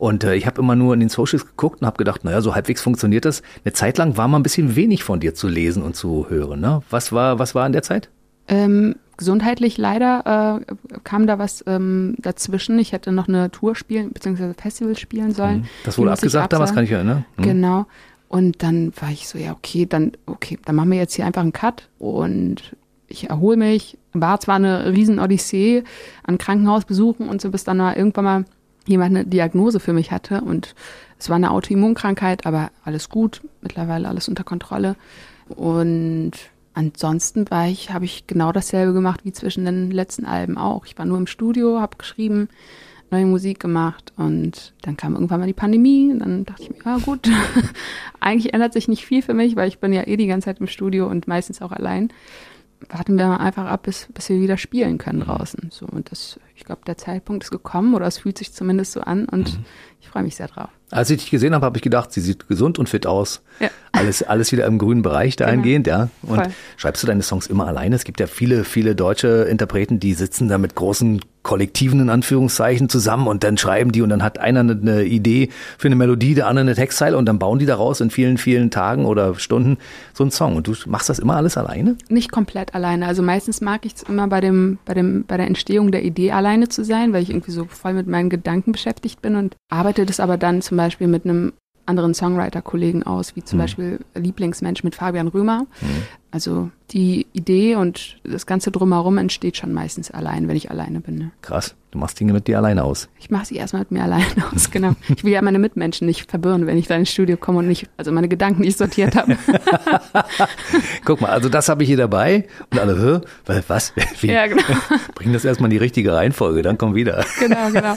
Und äh, ich habe immer nur in den Socials geguckt und habe gedacht, naja, so halbwegs funktioniert das. Eine Zeit lang war mal ein bisschen wenig von dir zu lesen und zu hören. Ne? Was war, was war in der Zeit? Ähm, gesundheitlich leider äh, kam da was ähm, dazwischen. Ich hätte noch eine Tour spielen bzw. Festival spielen sollen. Mhm. Das wurde abgesagt damals, kann ich erinnern. Mhm. Genau. Und dann war ich so, ja, okay, dann, okay, dann machen wir jetzt hier einfach einen Cut und ich erhole mich. War zwar eine riesen Odyssee an Krankenhausbesuchen und so, bis dann mal irgendwann mal jemand eine Diagnose für mich hatte und es war eine Autoimmunkrankheit, aber alles gut, mittlerweile alles unter Kontrolle. Und ansonsten war ich, habe ich genau dasselbe gemacht wie zwischen den letzten Alben auch. Ich war nur im Studio, habe geschrieben, neue Musik gemacht und dann kam irgendwann mal die Pandemie und dann dachte ich mir, ja gut, eigentlich ändert sich nicht viel für mich, weil ich bin ja eh die ganze Zeit im Studio und meistens auch allein. Warten wir mal einfach ab, bis, bis wir wieder spielen können mhm. draußen. So und das, ich glaube, der Zeitpunkt ist gekommen oder es fühlt sich zumindest so an und mhm. ich freue mich sehr drauf. Als ich dich gesehen habe, habe ich gedacht, sie sieht gesund und fit aus. Ja. Alles, alles wieder im grünen Bereich dahingehend, genau. ja. Und Voll. schreibst du deine Songs immer alleine? Es gibt ja viele, viele deutsche Interpreten, die sitzen da mit großen Kollektiven in Anführungszeichen zusammen und dann schreiben die und dann hat einer eine Idee für eine Melodie, der andere eine Textzeile und dann bauen die daraus in vielen, vielen Tagen oder Stunden so einen Song. Und du machst das immer alles alleine? Nicht komplett alleine. Also meistens mag ich es immer bei dem, bei dem, bei der Entstehung der Idee alleine zu sein, weil ich irgendwie so voll mit meinen Gedanken beschäftigt bin und arbeite das aber dann zum Beispiel mit einem anderen Songwriter-Kollegen aus, wie zum mhm. Beispiel Lieblingsmensch mit Fabian Römer. Mhm. Also die Idee und das Ganze drumherum entsteht schon meistens allein, wenn ich alleine bin. Ne? Krass, du machst Dinge mit dir alleine aus. Ich mache sie erstmal mit mir alleine aus, genau. Ich will ja meine Mitmenschen nicht verwirren, wenn ich da ins Studio komme und nicht, also meine Gedanken nicht sortiert habe. Guck mal, also das habe ich hier dabei und alle, Hä? was? Wie? Ja, genau. Bring das erstmal in die richtige Reihenfolge, dann komm wieder. Genau, genau.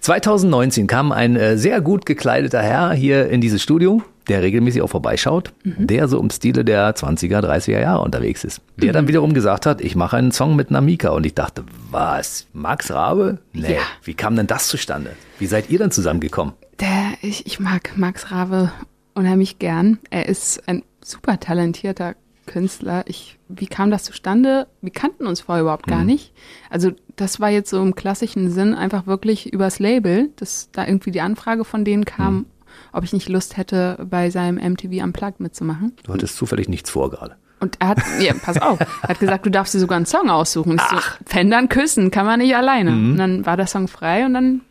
2019 kam ein äh, sehr gut gekleideter Herr hier in dieses Studio der regelmäßig auch vorbeischaut, mhm. der so im Stile der 20er, 30er Jahre unterwegs ist. Der mhm. dann wiederum gesagt hat, ich mache einen Song mit Namika und ich dachte, was, Max Rabe? Nee, ja. wie kam denn das zustande? Wie seid ihr dann zusammengekommen? Der, ich, ich mag Max Rabe unheimlich gern. Er ist ein super talentierter Künstler. Ich, wie kam das zustande? Wir kannten uns vorher überhaupt gar mhm. nicht. Also das war jetzt so im klassischen Sinn einfach wirklich übers Label, dass da irgendwie die Anfrage von denen kam, mhm ob ich nicht Lust hätte, bei seinem MTV Unplugged mitzumachen. Du hattest zufällig nichts vor gerade. Und er hat, ja, pass auf, er hat gesagt, du darfst dir sogar einen Song aussuchen. Ich Ach. so, Fendern küssen, kann man nicht alleine. Mhm. Und dann war der Song frei und dann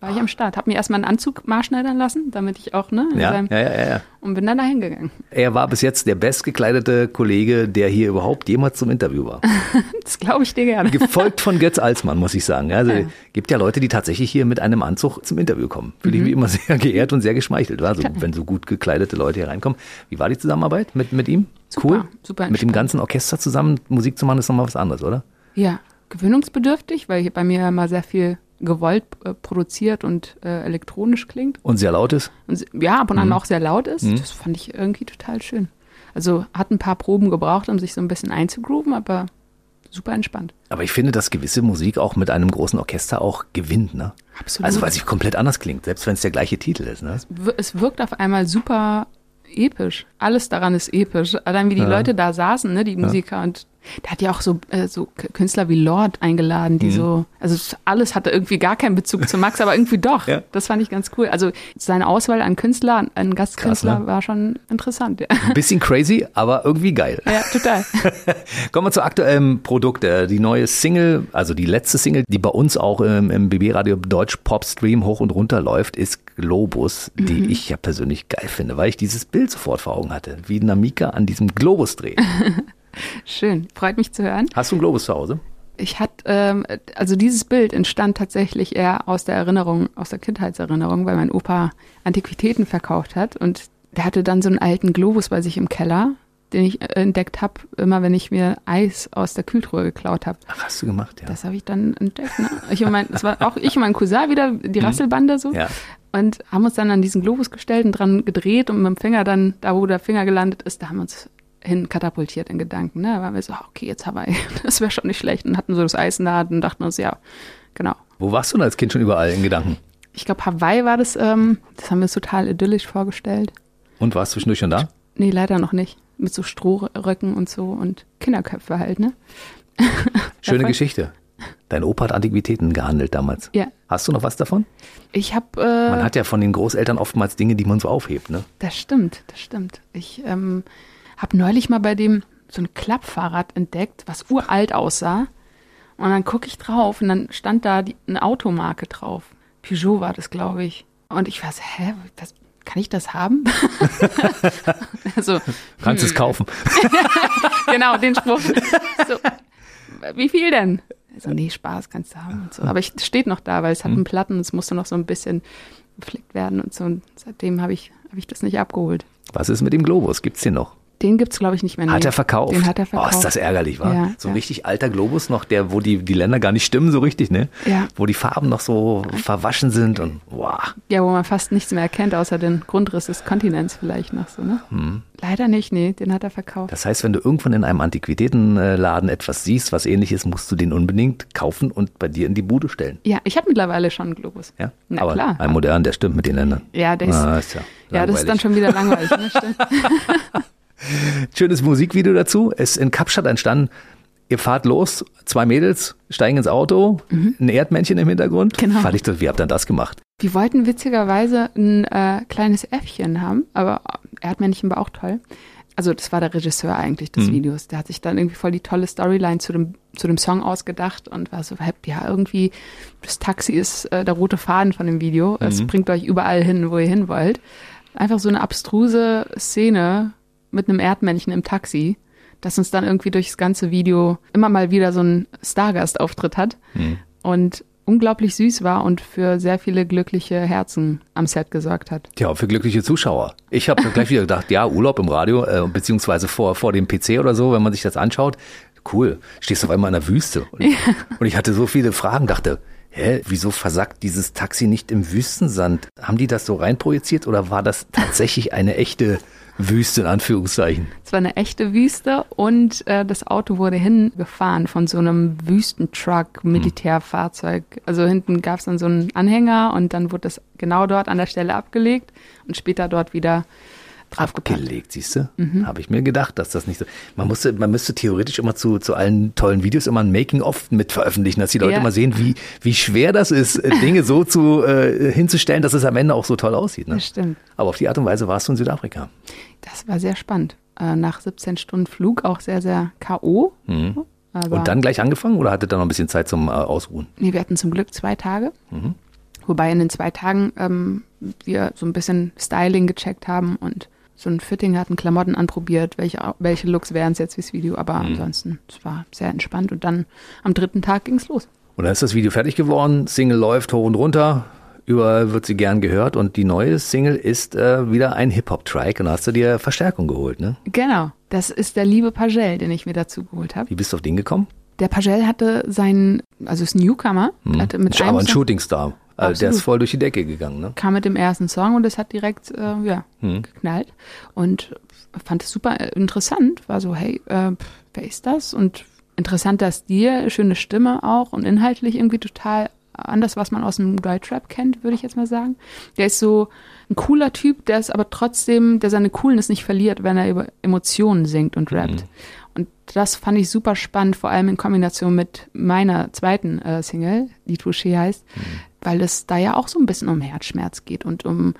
war ich am Start. Hab mir erstmal einen Anzug maßschneidern lassen, damit ich auch, ne? Ja, seinem, ja, ja, ja. Und bin dann da hingegangen. Er war bis jetzt der bestgekleidete Kollege, der hier überhaupt jemals zum Interview war. das glaube ich dir gerne. Gefolgt von Götz Alsmann, muss ich sagen. Also ja. gibt ja Leute, die tatsächlich hier mit einem Anzug zum Interview kommen. Fühle ich mhm. mich immer sehr geehrt und sehr geschmeichelt. Also, wenn so gut gekleidete Leute hier reinkommen. Wie war die Zusammenarbeit mit, mit ihm? Super, cool. Super mit dem ganzen Orchester zusammen Musik zu machen, ist nochmal was anderes, oder? Ja, gewöhnungsbedürftig, weil bei mir immer sehr viel gewollt äh, produziert und äh, elektronisch klingt. Und sehr laut ist? Und, ja, ab und an mhm. auch sehr laut ist. Mhm. Das fand ich irgendwie total schön. Also hat ein paar Proben gebraucht, um sich so ein bisschen einzugrooven, aber super entspannt. Aber ich finde, dass gewisse Musik auch mit einem großen Orchester auch gewinnt, ne? Absolut. Also weil sie komplett anders klingt, selbst wenn es der gleiche Titel ist, ne? Es wirkt auf einmal super episch. Alles daran ist episch. Allein wie die ja. Leute da saßen, ne, die Musiker ja. und der hat ja auch so, äh, so Künstler wie Lord eingeladen, die mhm. so, also alles hatte irgendwie gar keinen Bezug zu Max, aber irgendwie doch. Ja. Das fand ich ganz cool. Also seine Auswahl an Künstler, an Gastkünstler Krass, ne? war schon interessant. Ja. Ein bisschen crazy, aber irgendwie geil. Ja, total. Kommen wir zu aktuellem Produkt. Äh, die neue Single, also die letzte Single, die bei uns auch im, im BB-Radio Deutsch Pop Stream hoch und runter läuft, ist Globus, die mhm. ich ja persönlich geil finde, weil ich dieses Bild sofort vor Augen hatte, wie Namika an diesem Globus dreht. Schön, freut mich zu hören. Hast du einen Globus zu Hause? Ich hatte, ähm, also dieses Bild entstand tatsächlich eher aus der Erinnerung, aus der Kindheitserinnerung, weil mein Opa Antiquitäten verkauft hat und der hatte dann so einen alten Globus bei sich im Keller, den ich äh, entdeckt habe, immer wenn ich mir Eis aus der Kühltruhe geklaut habe. Ach, hast du gemacht, ja. Das habe ich dann entdeckt. Ne? Ich und mein, das war auch ich und mein Cousin wieder, die mhm. Rasselbande so. Ja. Und haben uns dann an diesen Globus gestellt und dran gedreht und mit dem Finger dann, da wo der Finger gelandet ist, da haben wir uns hin katapultiert in Gedanken. Ne? Da waren wir so, okay, jetzt Hawaii, das wäre schon nicht schlecht. Und hatten so das Eis da und dachten uns, ja, genau. Wo warst du denn als Kind schon überall in Gedanken? Ich glaube, Hawaii war das, ähm, das haben wir uns total idyllisch vorgestellt. Und warst du zwischendurch schon da? Nee, leider noch nicht. Mit so Strohröcken und so und Kinderköpfe halt, ne? Schöne Geschichte. Dein Opa hat Antiquitäten gehandelt damals. Ja. Hast du noch was davon? Ich habe. Äh, man hat ja von den Großeltern oftmals Dinge, die man so aufhebt, ne? Das stimmt, das stimmt. Ich ähm, habe neulich mal bei dem so ein Klappfahrrad entdeckt, was uralt aussah. Und dann gucke ich drauf und dann stand da die, eine Automarke drauf. Peugeot war das, glaube ich. Und ich war so, hä, das, kann ich das haben? also, Kannst hm. es kaufen. genau, den Spruch. So, wie viel denn? Also nee, Spaß kannst du haben und so. Aber es steht noch da, weil es hat einen Platten und es musste noch so ein bisschen gepflegt werden und so. Und seitdem habe ich, hab ich das nicht abgeholt. Was ist mit dem Globus? Gibt's den noch? Den gibt's glaube ich nicht mehr. Hat er verkauft? Den hat er verkauft. Oh, ist das ärgerlich, war? Ja, so ein ja. richtig alter Globus noch, der, wo die, die Länder gar nicht stimmen so richtig, ne? Ja. Wo die Farben noch so verwaschen sind und wow. Ja, wo man fast nichts mehr erkennt, außer den Grundriss des Kontinents vielleicht noch so, ne? Leider nicht, nee, den hat er verkauft. Hm. Das heißt, wenn du irgendwann in einem Antiquitätenladen etwas siehst, was ähnlich ist, musst du den unbedingt kaufen und bei dir in die Bude stellen. ja, ich habe mittlerweile schon einen Globus. Ja? Na Aber klar. ein modernen, der stimmt mit den Ländern. Ja, der ist, Ah, ist ja, ja, das ist dann schon wieder langweilig. Ne? Schönes Musikvideo dazu. Es ist in Kapstadt entstanden. Ihr fahrt los, zwei Mädels steigen ins Auto, ein Erdmännchen im Hintergrund. Mhm. Genau. Fand ich das, wie habt ihr das gemacht? Wir wollten witzigerweise ein äh, kleines Äffchen haben, aber Erdmännchen war auch toll. Also das war der Regisseur eigentlich des Videos. Der hat sich dann irgendwie voll die tolle Storyline zu dem, zu dem Song ausgedacht und war so, ja, irgendwie, das Taxi ist äh, der rote Faden von dem Video. Es bringt euch überall hin, wo ihr hin wollt. Einfach so eine abstruse Szene mit einem Erdmännchen im Taxi, das uns dann irgendwie durchs ganze Video immer mal wieder so einen Stargast-Auftritt hat und unglaublich süß war und für sehr viele glückliche Herzen am Set gesorgt hat. Tja, für glückliche Zuschauer. Ich habe gleich wieder gedacht, ja, Urlaub im Radio, äh, beziehungsweise vor, vor dem PC oder so, wenn man sich das anschaut. Cool, stehst du auf einmal in der Wüste. Und, und ich hatte so viele Fragen, dachte, hä, wieso versackt dieses Taxi nicht im Wüstensand? Haben die das so reinprojiziert oder war das tatsächlich eine echte Wüste in Anführungszeichen? Es war eine echte Wüste und äh, das Auto wurde hingefahren von so einem Wüstentruck, Militärfahrzeug. Also hinten gab es dann so einen Anhänger und dann wurde das genau dort an der Stelle abgelegt und später dort wieder draufgepackt. Abgelegt, siehst du? Habe ich mir gedacht, dass das nicht so. Man musste, man müsste theoretisch immer zu, zu allen tollen Videos immer ein Making-of mit veröffentlichen, dass die Leute Ja. mal sehen, wie, wie schwer das ist, äh, Dinge so zu äh, hinzustellen, dass es am Ende auch so toll aussieht. Ne? Das stimmt. Aber auf die Art und Weise warst du in Südafrika. Das war sehr spannend. Äh, nach 17 Stunden Flug auch sehr, sehr K.O. Mhm. Und dann gleich angefangen oder hattet ihr noch ein bisschen Zeit zum äh, Ausruhen? Nee, wir hatten zum Glück zwei Tage. Wobei in den zwei Tagen ähm, wir so ein bisschen Styling gecheckt haben und so ein Fitting hatten, Klamotten anprobiert, welche, welche Looks wären es jetzt fürs Video. Aber ansonsten, es war sehr entspannt. Und dann am dritten Tag ging's los. Und dann ist das Video fertig geworden, Single läuft hoch und runter, überall wird sie gern gehört und die neue Single ist äh, wieder ein Hip-Hop-Track und da hast du dir Verstärkung geholt, ne? Genau, das ist der liebe Pagel, den ich mir dazu geholt habe. Wie bist du auf den gekommen? Der Pagel hatte seinen, also ist ein Newcomer, hatte mit aber ein Song- Shootingstar. Also der Absolut. ist voll durch die Decke gegangen, ne? kam mit dem ersten Song und es hat direkt äh, ja, Hm. geknallt und fand es super äh, interessant. War so, hey, äh, wer ist das? Und interessanter Stil, schöne Stimme auch und inhaltlich irgendwie total anders, was man aus dem Deutschrap kennt, würde ich jetzt mal sagen. Der ist so ein cooler Typ, der ist aber trotzdem, der seine Coolness nicht verliert, wenn er über Emotionen singt und rappt. Und das fand ich super spannend, vor allem in Kombination mit meiner zweiten äh, Single, die Touché heißt, weil es da ja auch so ein bisschen um Herzschmerz geht und um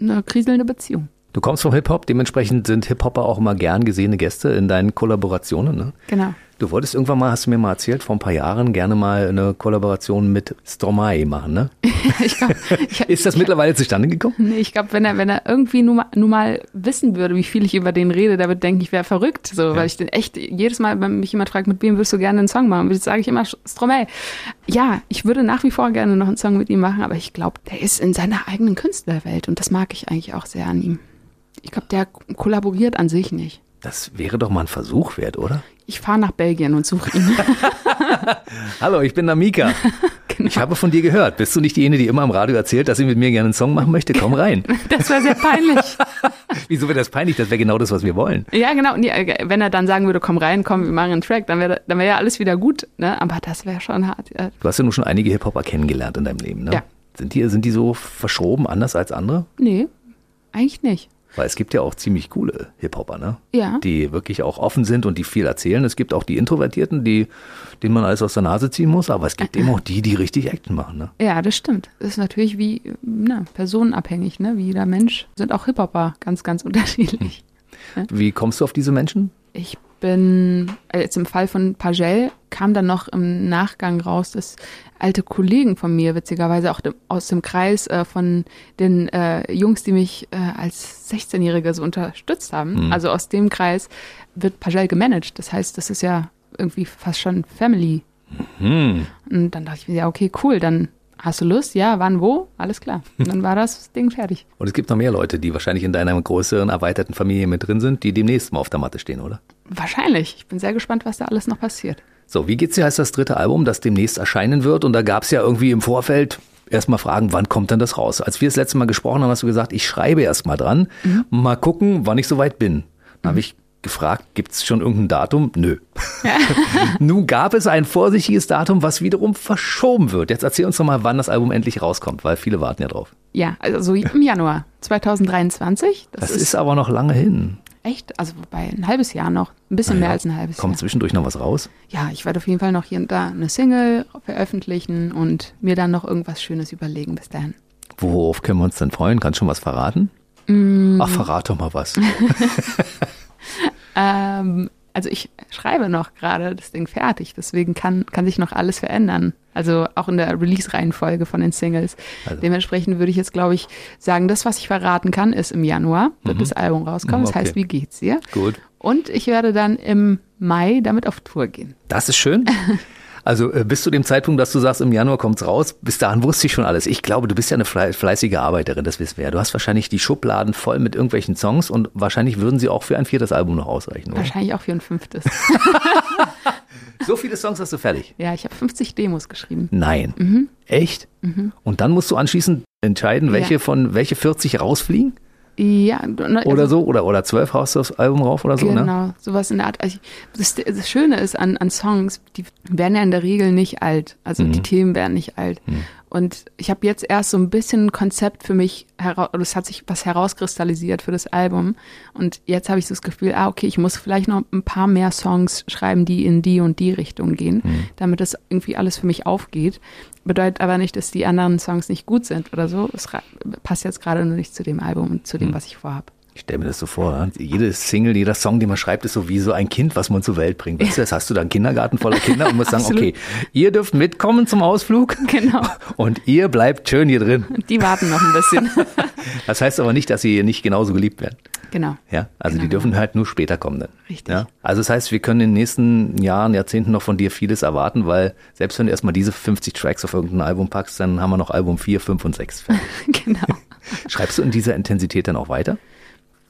eine kriselnde Beziehung. Du kommst vom Hip-Hop, dementsprechend sind Hip-Hopper auch immer gern gesehene Gäste in deinen Kollaborationen, ne? Genau. Du wolltest irgendwann mal, hast du mir mal erzählt, vor ein paar Jahren gerne mal eine Kollaboration mit Stromae machen, ne? Ich glaub, ich, Ist das mittlerweile zustande gekommen? nee, ich glaube, wenn er, wenn er irgendwie nur mal, nur mal wissen würde, wie viel ich über den rede, der würde denken, ich wäre verrückt. So, weil ich den echt, jedes Mal, wenn mich jemand fragt, mit wem würdest du gerne einen Song machen, sage ich immer Stromae. Ja, ich würde nach wie vor gerne noch einen Song mit ihm machen, aber ich glaube, der ist in seiner eigenen Künstlerwelt und das mag ich eigentlich auch sehr an ihm. Ich glaube, der kollaboriert an sich nicht. Das wäre doch mal ein Versuch wert, oder? Ich fahre nach Belgien und suche ihn. Hallo, ich bin Namika. Genau. Ich habe von dir gehört. Bist du nicht diejenige, die immer im Radio erzählt, dass sie mit mir gerne einen Song machen möchte? Komm rein. Das wäre sehr peinlich. Wieso wäre das peinlich? Das wäre genau das, was wir wollen. Ja, genau. Äh, wenn er dann sagen würde, komm rein, komm, wir machen einen Track, dann wäre dann wär ja alles wieder gut. Ne? Aber das wäre schon hart. Ja. Du hast ja nun schon einige Hip-Hopper kennengelernt in deinem Leben, ne? Ja. Sind die, sind die so verschoben, anders als andere? Nee, eigentlich nicht. Weil es gibt ja auch ziemlich coole Hip-Hopper, ne? Ja. Die wirklich auch offen sind und die viel erzählen. Es gibt auch die Introvertierten, die, denen man alles aus der Nase ziehen muss, aber es gibt eben auch die, die richtig Action machen, ne? Ja, das stimmt. Das ist natürlich wie na, personenabhängig, ne? Wie jeder Mensch. Sind auch Hip-Hopper ganz, ganz unterschiedlich. Wie kommst du auf diese Menschen? Ich bin, äh, jetzt im Fall von Pagel kam dann noch im Nachgang raus, dass alte Kollegen von mir, witzigerweise auch dem, aus dem Kreis äh, von den äh, Jungs, die mich äh, als 16-Jährige so unterstützt haben, also aus dem Kreis wird Pagel gemanagt. Das heißt, das ist ja irgendwie fast schon Family Mhm. Und dann dachte ich mir, ja, okay, cool, dann Hast du Lust? Ja, wann, wo? Alles klar. Und dann war das Ding fertig. Und es gibt noch mehr Leute, die wahrscheinlich in deiner größeren, erweiterten Familie mit drin sind, die demnächst mal auf der Matte stehen, oder? Wahrscheinlich. Ich bin sehr gespannt, was da alles noch passiert. So, wie geht's dir heißt das dritte Album, das demnächst erscheinen wird. Und da gab es ja irgendwie im Vorfeld erstmal fragen, wann kommt denn das raus? Als wir das letzte Mal gesprochen haben, hast du gesagt, ich schreibe erst mal dran, mhm. mal gucken, wann ich soweit bin. Dann mhm. habe ich gefragt, gibt es schon irgendein Datum? Nö. Ja. Nun gab es ein vorsichtiges Datum, was wiederum verschoben wird. Jetzt erzähl uns doch mal, wann das Album endlich rauskommt, weil viele warten ja drauf. Ja, also im Januar 2023. Das, das ist, ist, aber noch lange hin. Echt? Also bei ein halbes Jahr noch. Ein bisschen naja, mehr als ein halbes kommt Jahr. Kommt zwischendurch noch was raus? Ja, ich werde auf jeden Fall noch hier und da eine Single veröffentlichen und mir dann noch irgendwas Schönes überlegen bis dahin. Worauf können wir uns denn freuen? Kannst du schon was verraten? Mm. Ach, verrat doch mal was. ähm, also ich schreibe noch gerade das Ding fertig, deswegen kann, kann sich noch alles verändern. Also auch in der Release-Reihenfolge von den Singles. Also. Dementsprechend würde ich jetzt, glaube ich, sagen, das, was ich verraten kann, ist im Januar wird mhm. das Album rauskommen. Das heißt, wie geht's dir? Gut. Und ich werde dann im Mai damit auf Tour gehen. Das ist schön. Also äh, bis zu dem Zeitpunkt, dass du sagst, im Januar kommt's raus, bis dahin wusste ich schon alles. Ich glaube, du bist ja eine fleißige Arbeiterin, das wissen wir ja. Du hast wahrscheinlich die Schubladen voll mit irgendwelchen Songs und wahrscheinlich würden sie auch für ein viertes Album noch ausreichen, oder? Wahrscheinlich auch für ein fünftes. so viele Songs hast du fertig? Ja, ich habe 50 Demos geschrieben. Nein. Mhm. Echt? Mhm. Und dann musst du anschließend entscheiden, welche ja. von welche 40 rausfliegen? Ja, also, oder so, oder, oder zwölf haust du das Album rauf oder so, genau, ne? Genau, sowas in der Art. Also das, das, Schöne ist an, an Songs, die werden ja in der Regel nicht alt. Also mhm. die Themen werden nicht alt. Mhm. Und ich habe jetzt erst so ein bisschen ein Konzept für mich, es hat sich was herauskristallisiert für das Album. Und jetzt habe ich so das Gefühl, ah, okay, ich muss vielleicht noch ein paar mehr Songs schreiben, die in die und die Richtung gehen, mhm. damit das irgendwie alles für mich aufgeht. Bedeutet aber nicht, dass die anderen Songs nicht gut sind oder so. Es passt jetzt gerade nur nicht zu dem Album und zu dem, mhm. was ich vorhabe. Ich stelle mir das so vor, jede Single, jeder Song, den man schreibt, ist so wie so ein Kind, was man zur Welt bringt. Weißt du, das hast du da einen Kindergarten voller Kinder und musst sagen, okay, ihr dürft mitkommen zum Ausflug. Genau. Und ihr bleibt schön hier drin. Die warten noch ein bisschen. Das heißt aber nicht, dass sie nicht genauso geliebt werden. Genau. Ja, also genau. die dürfen halt nur später kommen dann. Richtig. Ja? Also das heißt, wir können in den nächsten Jahren, Jahrzehnten noch von dir vieles erwarten, weil selbst wenn du erstmal diese 50 Tracks auf irgendein Album packst, dann haben wir noch Album 4, 5 und 6. genau. Schreibst du in dieser Intensität dann auch weiter?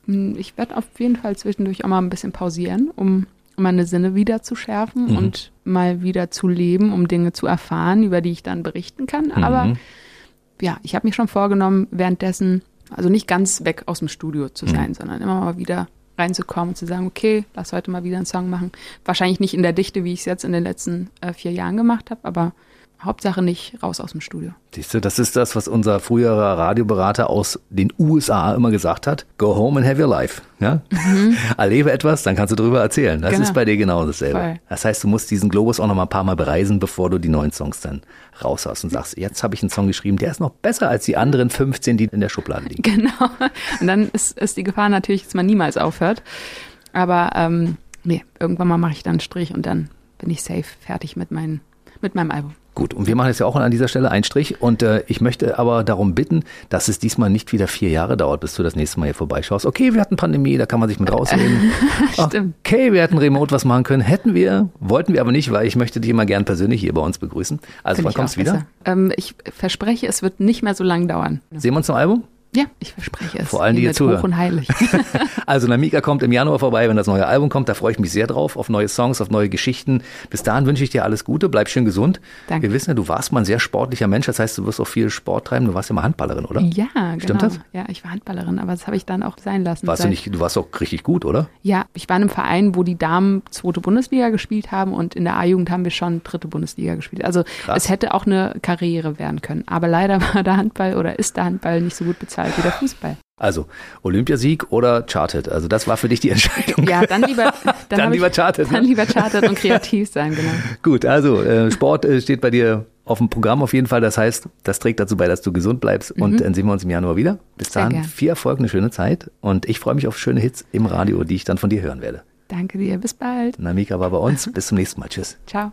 Hm, ich werde auf jeden Fall zwischendurch auch mal ein bisschen pausieren, um meine Sinne wieder zu schärfen mhm. und mal wieder zu leben, um Dinge zu erfahren, über die ich dann berichten kann. Mhm. Aber ja, ich habe mir schon vorgenommen, währenddessen, also nicht ganz weg aus dem Studio zu sein, mhm. sondern immer mal wieder reinzukommen und zu sagen, okay, lass heute mal wieder einen Song machen. Wahrscheinlich nicht in der Dichte, wie ich es jetzt in den letzten äh, vier Jahren gemacht habe, aber Hauptsache nicht raus aus dem Studio. Siehst du, das ist das, was unser früherer Radioberater aus den USA immer gesagt hat. Go home and have your life. Ja? Mhm. Erlebe etwas, dann kannst du darüber erzählen. Das genau. ist bei dir genau dasselbe. Voll. Das heißt, du musst diesen Globus auch noch mal ein paar Mal bereisen, bevor du die neuen Songs dann raus hast und sagst, jetzt habe ich einen Song geschrieben, der ist noch besser als die anderen 15, die in der Schublade liegen. Genau. Und dann ist, ist die Gefahr natürlich, dass man niemals aufhört. Aber ähm, nee, irgendwann mal mache ich dann einen Strich und dann bin ich safe fertig mit, mein, mit meinem Album. Gut, und wir machen jetzt ja auch an dieser Stelle einen Strich und äh, ich möchte aber darum bitten, dass es diesmal nicht wieder vier Jahre dauert, bis du das nächste Mal hier vorbeischaust. Okay, wir hatten Pandemie, da kann man sich mit rausreden. Stimmt. Okay, wir hätten remote was machen können. Hätten wir, wollten wir aber nicht, weil ich möchte dich immer gern persönlich hier bei uns begrüßen. Also Find wann kommst du wieder? Ähm, ich verspreche, es wird nicht mehr so lang dauern. Sehen wir uns zum Album? Ja, ich verspreche es. Vor allem die hier zuhören. Hoch und heilig. also Namika kommt im Januar vorbei, wenn das neue Album kommt. Da freue ich mich sehr drauf, auf neue Songs, auf neue Geschichten. Bis dahin wünsche ich dir alles Gute, bleib schön gesund. Danke. Wir wissen ja, du warst mal ein sehr sportlicher Mensch. Das heißt, du wirst auch viel Sport treiben. Du warst ja mal Handballerin, oder? Ja, Stimmt genau. das? Ja, ich war Handballerin, aber das habe ich dann auch sein lassen. Warst du nicht, du warst auch richtig gut, oder? Ja, ich war in einem Verein, wo die Damen zweite Bundesliga gespielt haben und in der A-Jugend haben wir schon dritte Bundesliga gespielt. Also Krass. es hätte auch eine Karriere werden können. Aber leider war der Handball oder ist der Handball nicht so gut bezahlt wie der Fußball. Also Olympiasieg oder Charted. Also das war für dich die Entscheidung. Ja, dann lieber, dann, dann lieber Charted. Dann ne? lieber Charted und kreativ sein, genau. Gut, also äh, Sport äh, steht bei dir auf dem Programm auf jeden Fall. Das heißt, das trägt dazu bei, dass du gesund bleibst. Mhm. Und dann sehen wir uns im Januar wieder. Bis dahin viel Erfolg, eine schöne Zeit. Und ich freue mich auf schöne Hits im Radio, die ich dann von dir hören werde. Danke dir. Bis bald. Namika war bei uns. Bis zum nächsten Mal. Tschüss. Ciao.